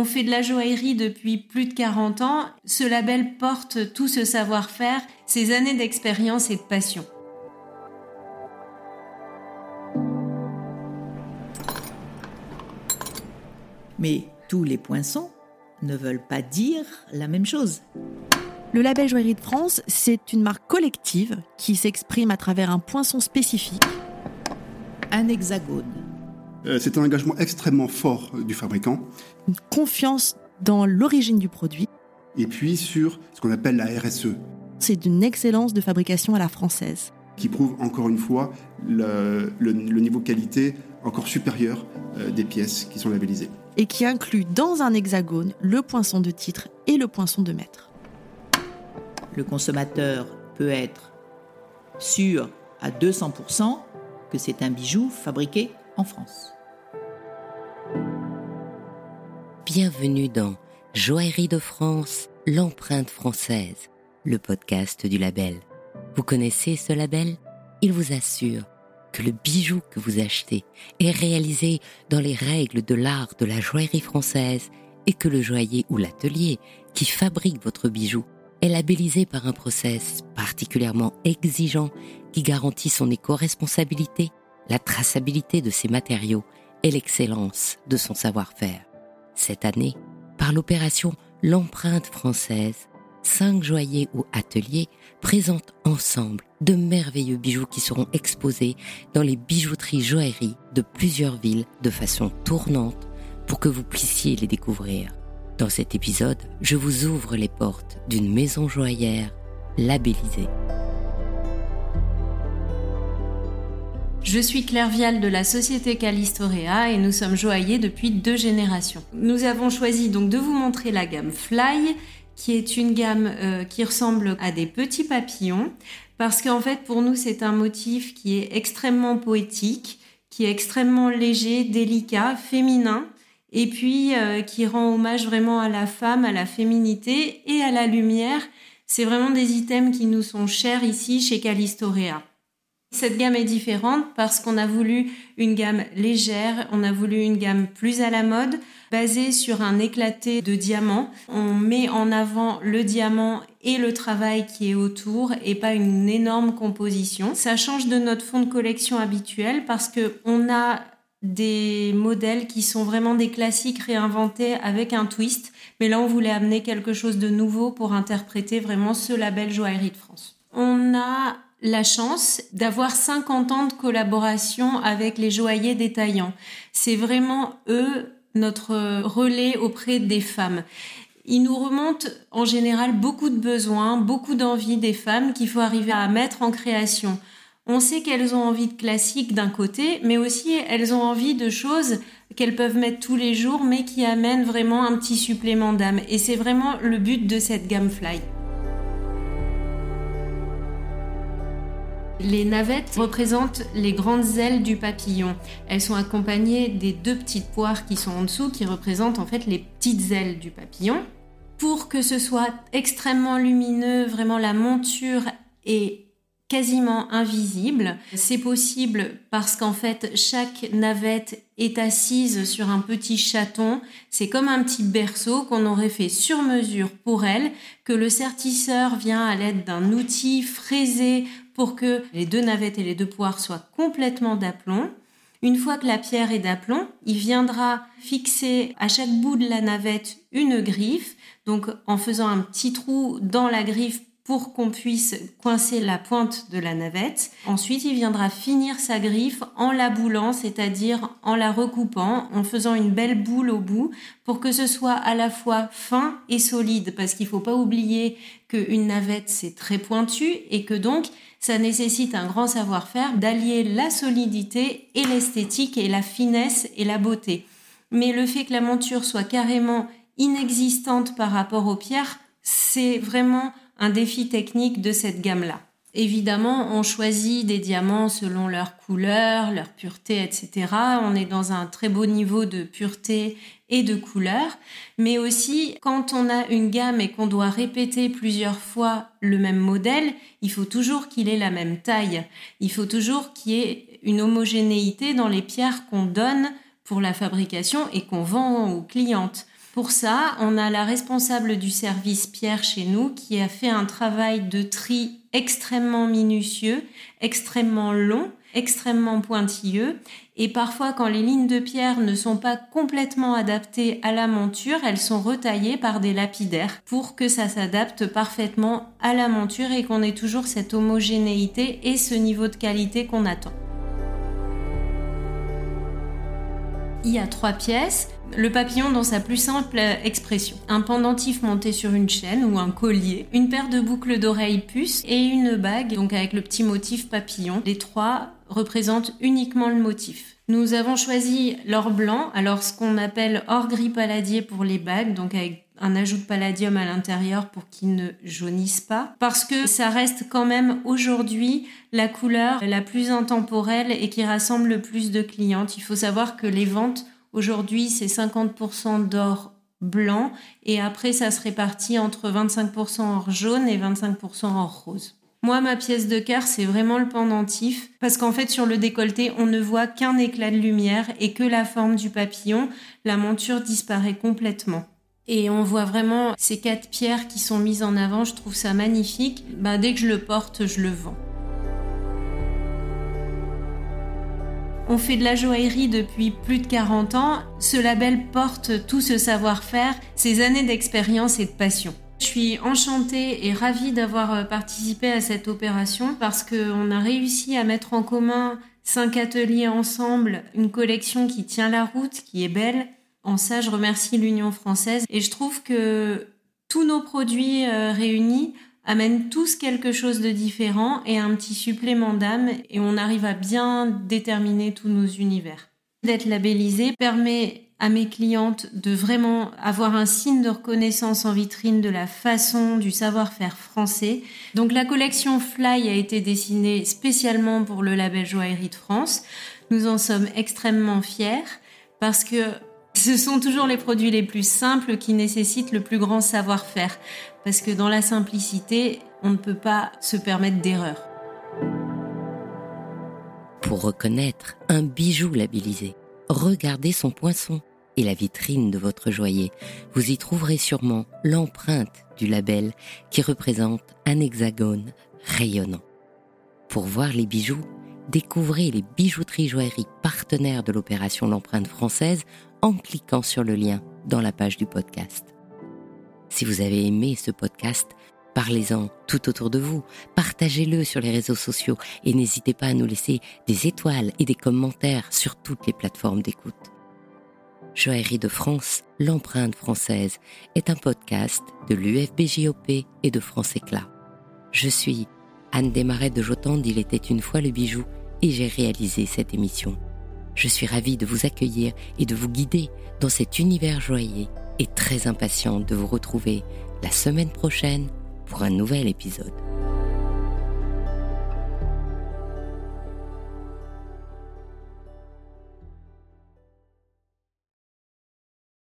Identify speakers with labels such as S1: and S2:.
S1: On fait de la joaillerie depuis plus de 40 ans. Ce label porte tout ce savoir-faire, ces années d'expérience et de passion.
S2: Mais tous les poinçons ne veulent pas dire la même chose.
S3: Le label Joaillerie de France, c'est une marque collective qui s'exprime à travers un poinçon spécifique.
S2: Un hexagone.
S4: Euh, c'est un engagement extrêmement fort du fabricant.
S3: Une confiance dans l'origine du produit.
S4: Et puis sur ce qu'on appelle la RSE.
S3: C'est d'une excellence de fabrication à la française.
S4: Qui prouve encore une fois le, niveau de qualité encore supérieur euh, des pièces qui sont labellisées.
S3: Et qui inclut dans un hexagone le poinçon de titre et le poinçon de maître.
S2: Le consommateur peut être sûr à 200% que c'est un bijou fabriqué France.
S5: Bienvenue dans Joaillerie de France, l'empreinte française, le podcast du label. Vous connaissez ce label? Il vous assure que le bijou que vous achetez est réalisé dans les règles de l'art de la joaillerie française et que le joaillier ou l'atelier qui fabrique votre bijou est labellisé par un process particulièrement exigeant qui garantit son éco-responsabilité, la traçabilité de ses matériaux et l'excellence de son savoir-faire. Cette année, par l'opération L'empreinte française, cinq joailliers ou ateliers présentent ensemble de merveilleux bijoux qui seront exposés dans les bijouteries joailleries de plusieurs villes de façon tournante pour que vous puissiez les découvrir. Dans cet épisode, je vous ouvre les portes d'une maison joaillère labellisée.
S1: Je suis Claire Vial de la société Calistorea et nous sommes joailliers depuis deux générations. Nous avons choisi donc de vous montrer la gamme Fly, qui est une gamme euh, qui ressemble à des petits papillons, parce qu'en fait pour nous c'est un motif qui est extrêmement poétique, qui est extrêmement léger, délicat, féminin, et puis euh, qui rend hommage vraiment à la femme, à la féminité et à la lumière. C'est vraiment des items qui nous sont chers ici chez Calistorea. Cette gamme est différente parce qu'on a voulu une gamme légère, on a voulu une gamme plus à la mode, basée sur un éclaté de diamants. On met en avant le diamant et le travail qui est autour et pas une énorme composition. Ça change de notre fond de collection habituel parce que on a des modèles qui sont vraiment des classiques réinventés avec un twist. Mais là, on voulait amener quelque chose de nouveau pour interpréter vraiment ce label Joaillerie de France. On a la chance d'avoir 50 ans de collaboration avec les joailliers détaillants. C'est vraiment eux notre relais auprès des femmes. Ils nous remontent en général beaucoup de besoins, beaucoup d'envie des femmes qu'il faut arriver à mettre en création. On sait qu'elles ont envie de classique d'un côté, mais aussi elles ont envie de choses qu'elles peuvent mettre tous les jours, mais qui amènent vraiment un petit supplément d'âme. Et c'est vraiment le but de cette gamme Fly. Les navettes représentent les grandes ailes du papillon. Elles sont accompagnées des deux petites poires qui sont en dessous, qui représentent en fait les petites ailes du papillon. Pour que ce soit extrêmement lumineux, vraiment la monture est quasiment invisible. C'est possible parce qu'en fait, chaque navette est assise sur un petit chaton. C'est comme un petit berceau qu'on aurait fait sur mesure pour elle, que le sertisseur vient à l'aide d'un outil fraisé que les deux navettes et les deux poires soient complètement d'aplomb. Une fois que la pierre est d'aplomb, il viendra fixer à chaque bout de la navette une griffe, donc en faisant un petit trou dans la griffe pour qu'on puisse coincer la pointe de la navette. Ensuite, il viendra finir sa griffe en la boulant, c'est-à-dire en la recoupant, en faisant une belle boule au bout pour que ce soit à la fois fin et solide, parce qu'il ne faut pas oublier qu'une navette, c'est très pointu et que donc, ça nécessite un grand savoir-faire d'allier la solidité et l'esthétique et la finesse et la beauté. Mais le fait que la monture soit carrément inexistante par rapport aux pierres, c'est vraiment un défi technique de cette gamme-là. Évidemment, on choisit des diamants selon leur couleur, leur pureté, etc. On est dans un très beau niveau de pureté et de couleur. Mais aussi, quand on a une gamme et qu'on doit répéter plusieurs fois le même modèle, il faut toujours qu'il ait la même taille. Il faut toujours qu'il y ait une homogénéité dans les pierres qu'on donne pour la fabrication et qu'on vend aux clientes Pour ça, on a la responsable du service Pierre chez nous qui a fait un travail de tri extrêmement minutieux, extrêmement long, extrêmement pointilleux. Et parfois, quand les lignes de pierre ne sont pas complètement adaptées à la monture, elles sont retaillées par des lapidaires pour que ça s'adapte parfaitement à la monture et qu'on ait toujours cette homogénéité et ce niveau de qualité qu'on attend. Y a trois pièces. Le papillon dans sa plus simple expression. Un pendentif monté sur une chaîne ou un collier, une paire de boucles d'oreilles puces et une bague, donc avec le petit motif papillon. Les trois représentent uniquement le motif. Nous avons choisi l'or blanc, alors ce qu'on appelle or gris palladier pour les bagues, donc avec un ajout de palladium à l'intérieur pour qu'il ne jaunisse pas, parce que ça reste quand même aujourd'hui la couleur la plus intemporelle et qui rassemble le plus de clientes. Il faut savoir que les ventes aujourd'hui c'est 50% d'or blanc et après ça se répartit entre 25% or jaune et 25% or rose. Moi, ma pièce de cœur, c'est vraiment le pendentif, parce qu'en fait, sur le décolleté, on ne voit qu'un éclat de lumière et que la forme du papillon, la monture disparaît complètement. Et on voit vraiment ces quatre pierres qui sont mises en avant, je trouve ça magnifique. Bah, dès que je le porte, je le vends. On fait de la joaillerie depuis plus de 40 ans. Ce label porte tout ce savoir-faire, ces années d'expérience et de passion. Je suis enchantée et ravie d'avoir euh, participé à cette opération parce qu'on a réussi à mettre en commun cinq ateliers ensemble, une collection qui tient la route, qui est belle, en ça, je remercie l'Union française et je trouve que tous nos produits euh, réunis amènent tous quelque chose de différent et un petit supplément d'âme et on arrive à bien déterminer tous nos univers. D'être labellisé permet à mes clientes de vraiment avoir un signe de reconnaissance en vitrine de la façon du savoir-faire français. Donc la collection Fly a été dessinée spécialement pour le label Joaillerie de France. Nous en sommes extrêmement fiers parce que ce sont toujours les produits les plus simples qui nécessitent le plus grand savoir-faire, parce que dans la simplicité, on ne peut pas se permettre d'erreur.
S5: Pour reconnaître un bijou labellisé, regardez son poinçon et la vitrine de votre joaillier. Vous y trouverez sûrement l'empreinte du label qui représente un hexagone rayonnant. Pour voir les bijoux, découvrez les bijouteries joailleries partenaires de l'opération L'empreinte française en cliquant sur le lien dans la page du podcast. Si vous avez aimé ce podcast, parlez-en tout autour de vous, partagez-le sur les réseaux sociaux et n'hésitez pas à nous laisser des étoiles et des commentaires sur toutes les plateformes d'écoute. Joaillerie de France, l'empreinte française, est un podcast de l'UFBJOP et de France Éclat. Je suis Anne Desmarais de Jotande, il était une fois le bijou et j'ai réalisé cette émission. Je suis ravie de vous accueillir et de vous guider dans cet univers joyeux et très impatiente de vous retrouver la semaine prochaine pour un nouvel épisode.